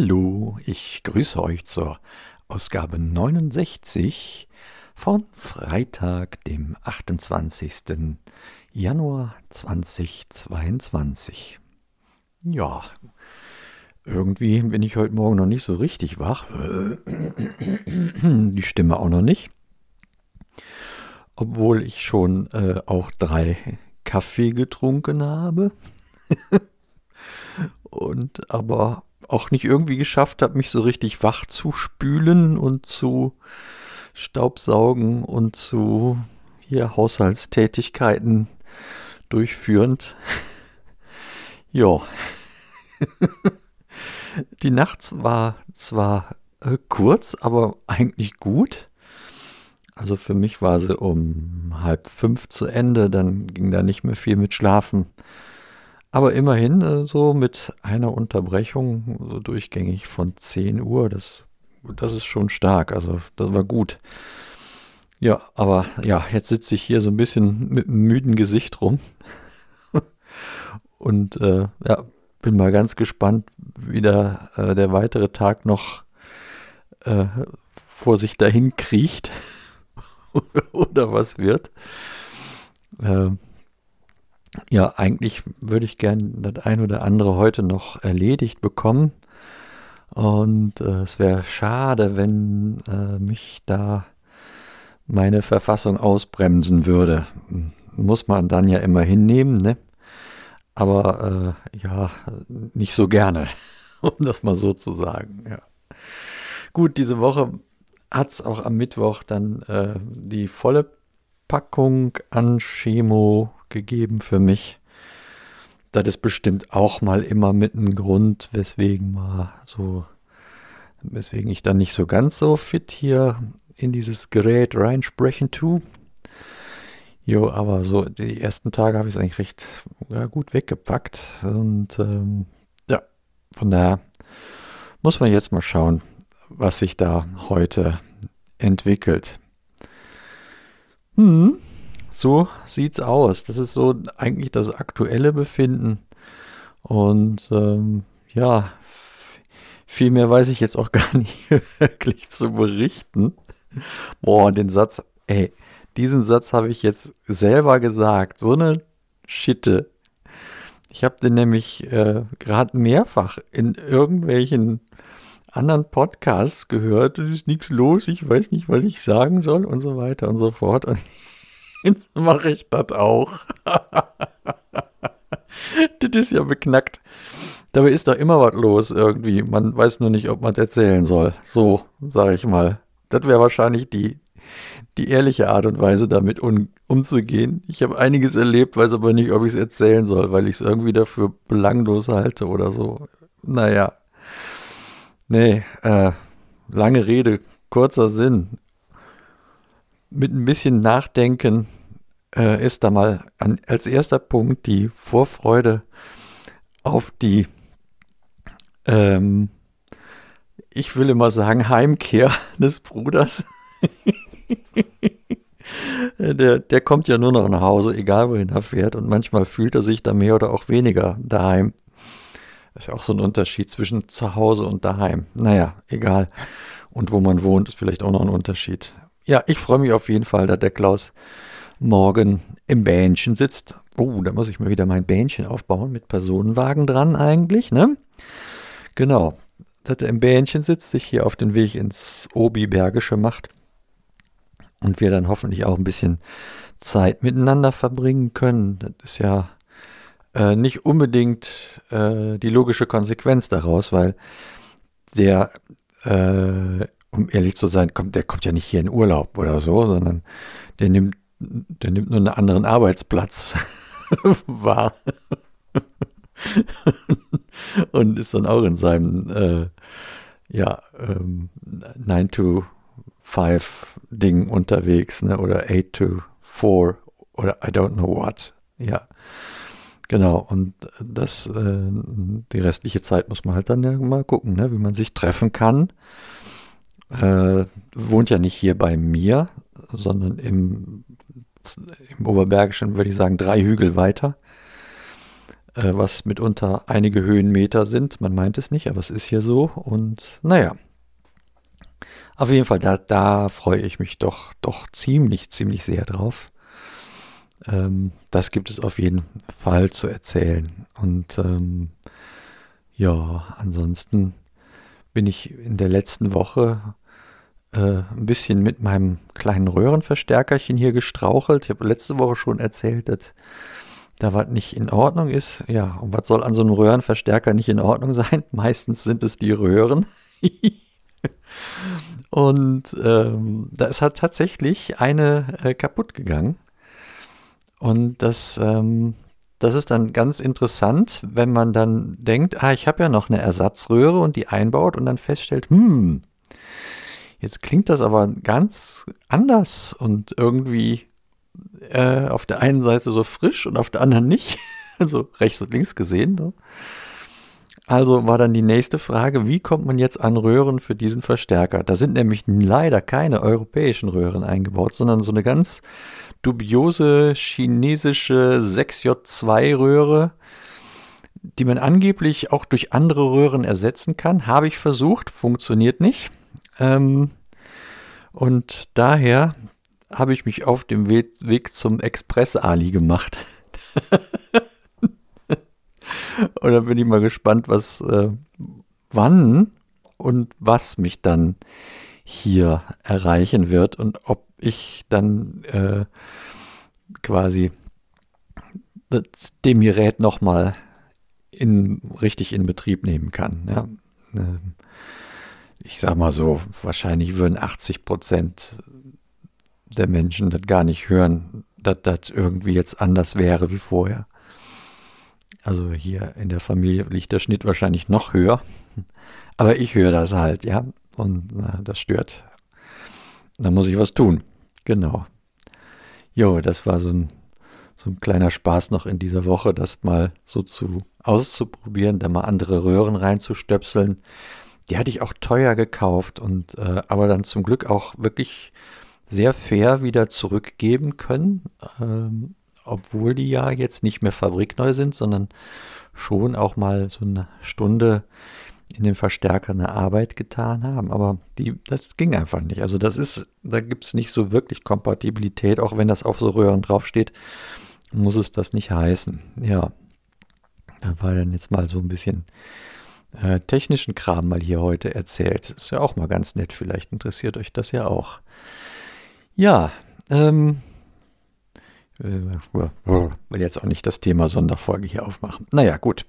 Hallo, ich grüße euch zur Ausgabe 69 von Freitag, dem 28. Januar 2022. Ja, irgendwie bin ich heute Morgen noch nicht so richtig wach. Die Stimme auch noch nicht. Obwohl ich schon äh, auch drei Kaffee getrunken habe. Und aber auch nicht irgendwie geschafft habe, mich so richtig wach zu spülen und zu Staubsaugen und zu hier Haushaltstätigkeiten durchführend. ja. Die Nacht war zwar äh, kurz, aber eigentlich gut. Also für mich war sie um halb fünf zu Ende, dann ging da nicht mehr viel mit Schlafen. Aber immerhin äh, so mit einer Unterbrechung so durchgängig von 10 Uhr, das, das ist schon stark. Also das war gut. Ja, aber ja, jetzt sitze ich hier so ein bisschen mit einem müden Gesicht rum. Und äh, ja, bin mal ganz gespannt, wie der, äh, der weitere Tag noch äh, vor sich dahin kriecht oder was wird. Ähm, ja, eigentlich würde ich gern das ein oder andere heute noch erledigt bekommen. Und äh, es wäre schade, wenn äh, mich da meine Verfassung ausbremsen würde. Muss man dann ja immer hinnehmen, ne? Aber äh, ja, nicht so gerne, um das mal so zu sagen. Ja. Gut, diese Woche hat es auch am Mittwoch dann äh, die volle Packung an Chemo gegeben für mich. Das ist bestimmt auch mal immer mit einem Grund, weswegen mal so, weswegen ich dann nicht so ganz so fit hier in dieses Gerät reinsprechen tue. Jo, aber so die ersten Tage habe ich es eigentlich recht ja, gut weggepackt. Und ähm, ja, von daher muss man jetzt mal schauen, was sich da heute entwickelt. Hm, so sieht's aus. Das ist so eigentlich das aktuelle Befinden. Und ähm, ja, viel mehr weiß ich jetzt auch gar nicht wirklich zu berichten. Boah, den Satz, ey, diesen Satz habe ich jetzt selber gesagt. So eine Schitte. Ich habe den nämlich äh, gerade mehrfach in irgendwelchen anderen Podcasts gehört. Es ist nichts los, ich weiß nicht, was ich sagen soll und so weiter und so fort. Und mache ich das auch. das ist ja beknackt. Dabei ist doch immer was los irgendwie. Man weiß nur nicht, ob man es erzählen soll. So, sage ich mal. Das wäre wahrscheinlich die, die ehrliche Art und Weise, damit um, umzugehen. Ich habe einiges erlebt, weiß aber nicht, ob ich es erzählen soll, weil ich es irgendwie dafür belanglos halte oder so. Naja. Nee, äh, lange Rede, kurzer Sinn mit ein bisschen Nachdenken äh, ist da mal an, als erster Punkt die Vorfreude auf die, ähm, ich will immer sagen, Heimkehr des Bruders. der, der kommt ja nur noch nach Hause, egal wohin er fährt. Und manchmal fühlt er sich da mehr oder auch weniger daheim. Das ist ja auch so ein Unterschied zwischen zu Hause und daheim. Naja, egal. Und wo man wohnt, ist vielleicht auch noch ein Unterschied. Ja, ich freue mich auf jeden Fall, dass der Klaus morgen im Bähnchen sitzt. Oh, da muss ich mir wieder mein Bähnchen aufbauen mit Personenwagen dran eigentlich, ne? Genau, dass er im Bähnchen sitzt, sich hier auf den Weg ins Obi-Bergische macht und wir dann hoffentlich auch ein bisschen Zeit miteinander verbringen können. Das ist ja äh, nicht unbedingt äh, die logische Konsequenz daraus, weil der äh, um ehrlich zu sein, kommt, der kommt ja nicht hier in Urlaub oder so, sondern der nimmt, der nimmt nur einen anderen Arbeitsplatz wahr. und ist dann auch in seinem äh, ja, ähm, 9 to 5 Ding unterwegs, ne? Oder 8 to 4 oder I don't know what. Ja. Genau, und das, äh, die restliche Zeit muss man halt dann ja mal gucken, ne, wie man sich treffen kann äh, wohnt ja nicht hier bei mir, sondern im, im Oberbergischen, würde ich sagen, drei Hügel weiter. äh, was mitunter einige Höhenmeter sind. Man meint es nicht, aber es ist hier so. Und naja, auf jeden Fall, da, da freue ich mich doch, doch ziemlich, ziemlich sehr drauf. Ähm, das gibt es auf jeden Fall zu erzählen. Und ähm, ja, ansonsten bin ich in der letzten Woche äh, ein bisschen mit meinem kleinen Röhrenverstärkerchen hier gestrauchelt. Ich habe letzte Woche schon erzählt, dass da was nicht in Ordnung ist. Ja, und was soll an so einem Röhrenverstärker nicht in Ordnung sein? Meistens sind es die Röhren. und ähm, da ist halt tatsächlich eine äh, kaputt gegangen. Und das, ähm, das ist dann ganz interessant, wenn man dann denkt, ah, ich habe ja noch eine Ersatzröhre und die einbaut und dann feststellt, hm, Jetzt klingt das aber ganz anders und irgendwie äh, auf der einen Seite so frisch und auf der anderen nicht. Also rechts und links gesehen. Ne? Also war dann die nächste Frage, wie kommt man jetzt an Röhren für diesen Verstärker? Da sind nämlich leider keine europäischen Röhren eingebaut, sondern so eine ganz dubiose chinesische 6J2-Röhre, die man angeblich auch durch andere Röhren ersetzen kann. Habe ich versucht, funktioniert nicht. Ähm, und daher habe ich mich auf dem Weg, zum Express-Ali gemacht. und dann bin ich mal gespannt, was, äh, wann und was mich dann hier erreichen wird und ob ich dann äh, quasi dem Gerät nochmal in, richtig in Betrieb nehmen kann. Ja. Ich sag mal so, wahrscheinlich würden 80 Prozent der Menschen das gar nicht hören, dass das irgendwie jetzt anders wäre wie vorher. Also hier in der Familie liegt der Schnitt wahrscheinlich noch höher. Aber ich höre das halt, ja. Und na, das stört. Da muss ich was tun. Genau. Jo, das war so ein, so ein kleiner Spaß noch in dieser Woche, das mal so zu auszuprobieren, da mal andere Röhren reinzustöpseln. Die hatte ich auch teuer gekauft und äh, aber dann zum Glück auch wirklich sehr fair wieder zurückgeben können, ähm, obwohl die ja jetzt nicht mehr fabrikneu sind, sondern schon auch mal so eine Stunde in den Verstärker eine Arbeit getan haben. Aber die, das ging einfach nicht. Also das ist, da gibt es nicht so wirklich Kompatibilität, auch wenn das auf so Röhren draufsteht, muss es das nicht heißen. Ja, da war dann jetzt mal so ein bisschen äh, technischen Kram mal hier heute erzählt. Ist ja auch mal ganz nett, vielleicht interessiert euch das ja auch. Ja, ähm, äh, will jetzt auch nicht das Thema Sonderfolge hier aufmachen. Naja, gut.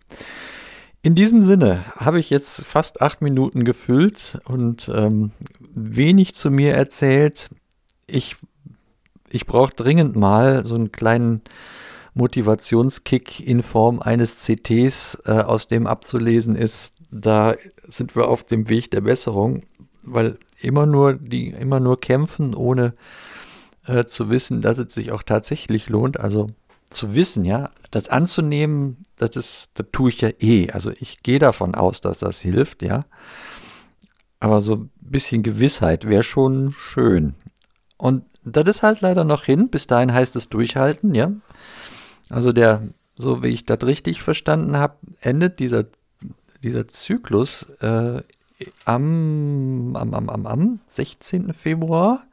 In diesem Sinne habe ich jetzt fast acht Minuten gefüllt und ähm, wenig zu mir erzählt. Ich, ich brauche dringend mal so einen kleinen Motivationskick in Form eines CTs, äh, aus dem abzulesen ist, da sind wir auf dem Weg der Besserung, weil immer nur die immer nur kämpfen, ohne äh, zu wissen, dass es sich auch tatsächlich lohnt. Also zu wissen, ja, das anzunehmen, das ist, das tue ich ja eh. Also ich gehe davon aus, dass das hilft, ja. Aber so ein bisschen Gewissheit wäre schon schön. Und das ist halt leider noch hin. Bis dahin heißt es durchhalten, ja. Also der, so wie ich das richtig verstanden habe, endet dieser, dieser Zyklus äh, am, am, am, am, am 16. Februar.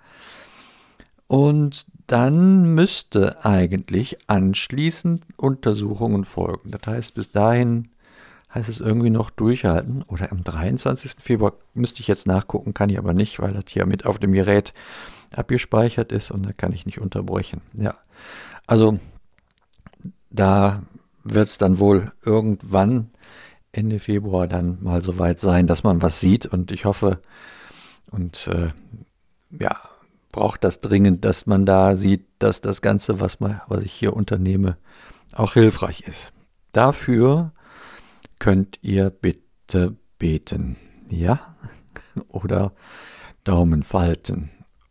Und dann müsste eigentlich anschließend Untersuchungen folgen. Das heißt, bis dahin heißt es irgendwie noch durchhalten. Oder am 23. Februar müsste ich jetzt nachgucken, kann ich aber nicht, weil das hier mit auf dem Gerät abgespeichert ist und da kann ich nicht unterbrechen. Ja, also da wird es dann wohl irgendwann Ende Februar dann mal so weit sein, dass man was sieht. Und ich hoffe und äh, ja, braucht das dringend, dass man da sieht, dass das Ganze, was, man, was ich hier unternehme, auch hilfreich ist. Dafür könnt ihr bitte beten. Ja? Oder Daumen falten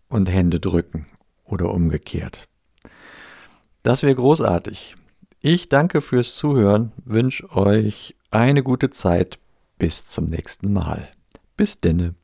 und Hände drücken oder umgekehrt. Das wäre großartig. Ich danke fürs Zuhören, wünsche euch eine gute Zeit. Bis zum nächsten Mal. Bis denne.